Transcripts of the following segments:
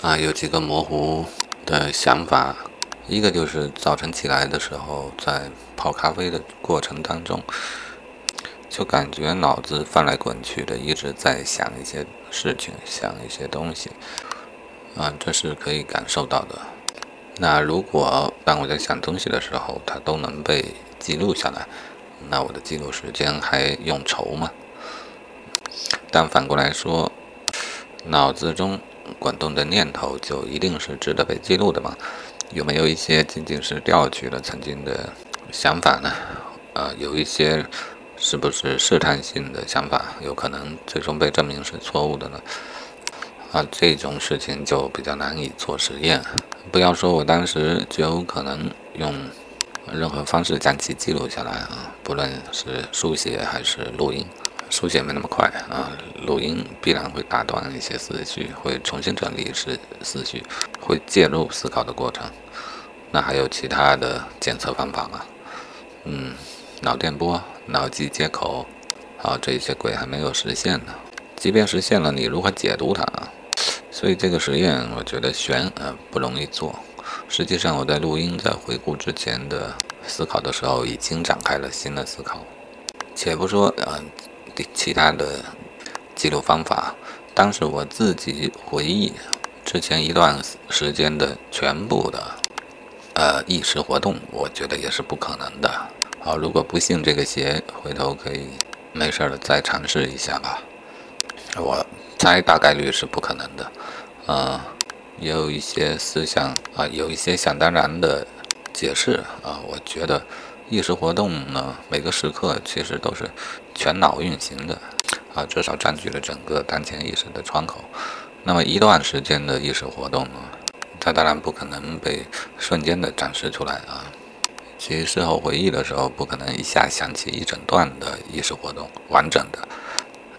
啊，有几个模糊的想法，一个就是早晨起来的时候，在泡咖啡的过程当中，就感觉脑子翻来滚去的，一直在想一些事情，想一些东西，啊，这是可以感受到的。那如果当我在想东西的时候，它都能被记录下来，那我的记录时间还用愁吗？但反过来说，脑子中。滚动的念头就一定是值得被记录的吗？有没有一些仅仅是调取了曾经的想法呢？呃，有一些是不是试探性的想法，有可能最终被证明是错误的呢？啊，这种事情就比较难以做实验。不要说我当时就有可能用任何方式将其记录下来啊，不论是书写还是录音。书写没那么快啊，录音必然会打断一些思绪，会重新整理思思绪，会介入思考的过程。那还有其他的检测方法吗？嗯，脑电波、脑机接口，好，这些鬼还没有实现呢。即便实现了，你如何解读它？所以这个实验我觉得悬啊，不容易做。实际上我在录音、在回顾之前的思考的时候，已经展开了新的思考。且不说嗯。其他的记录方法，当时我自己回忆之前一段时间的全部的呃意识活动，我觉得也是不可能的。好，如果不信这个邪，回头可以没事了再尝试一下吧。我猜大概率是不可能的。嗯，也有一些思想啊，有一些想当然的解释啊，我觉得。意识活动呢，每个时刻其实都是全脑运行的，啊，至少占据了整个当前意识的窗口。那么一段时间的意识活动呢，它当然不可能被瞬间的展示出来啊。其实事后回忆的时候，不可能一下想起一整段的意识活动完整的。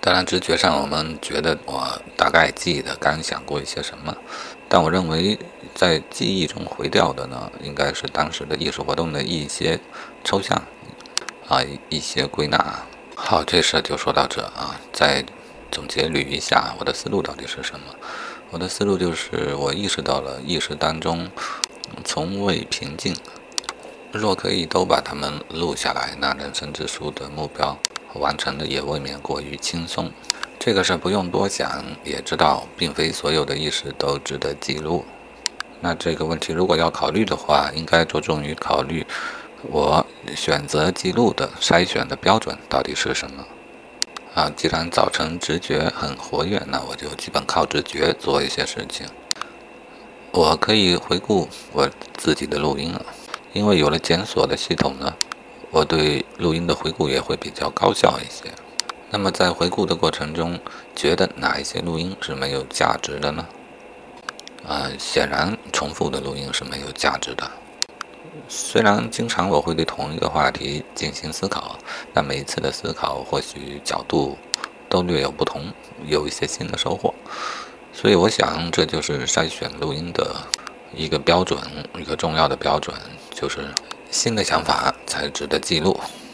当然，直觉上我们觉得我大概记得刚想过一些什么，但我认为。在记忆中回调的呢，应该是当时的艺术活动的一些抽象啊，一些归纳。好，这事就说到这啊。再总结捋一下我的思路到底是什么？我的思路就是，我意识到了意识当中从未平静。若可以都把它们录下来，那人生之书的目标完成的也未免过于轻松。这个事不用多想也知道，并非所有的意识都值得记录。那这个问题如果要考虑的话，应该着重于考虑我选择记录的筛选的标准到底是什么啊？既然早晨直觉很活跃，那我就基本靠直觉做一些事情。我可以回顾我自己的录音了，因为有了检索的系统呢，我对录音的回顾也会比较高效一些。那么在回顾的过程中，觉得哪一些录音是没有价值的呢？啊，显然重复的录音是没有价值的。虽然经常我会对同一个话题进行思考，但每一次的思考或许角度都略有不同，有一些新的收获。所以我想，这就是筛选录音的一个标准，一个重要的标准，就是新的想法才值得记录。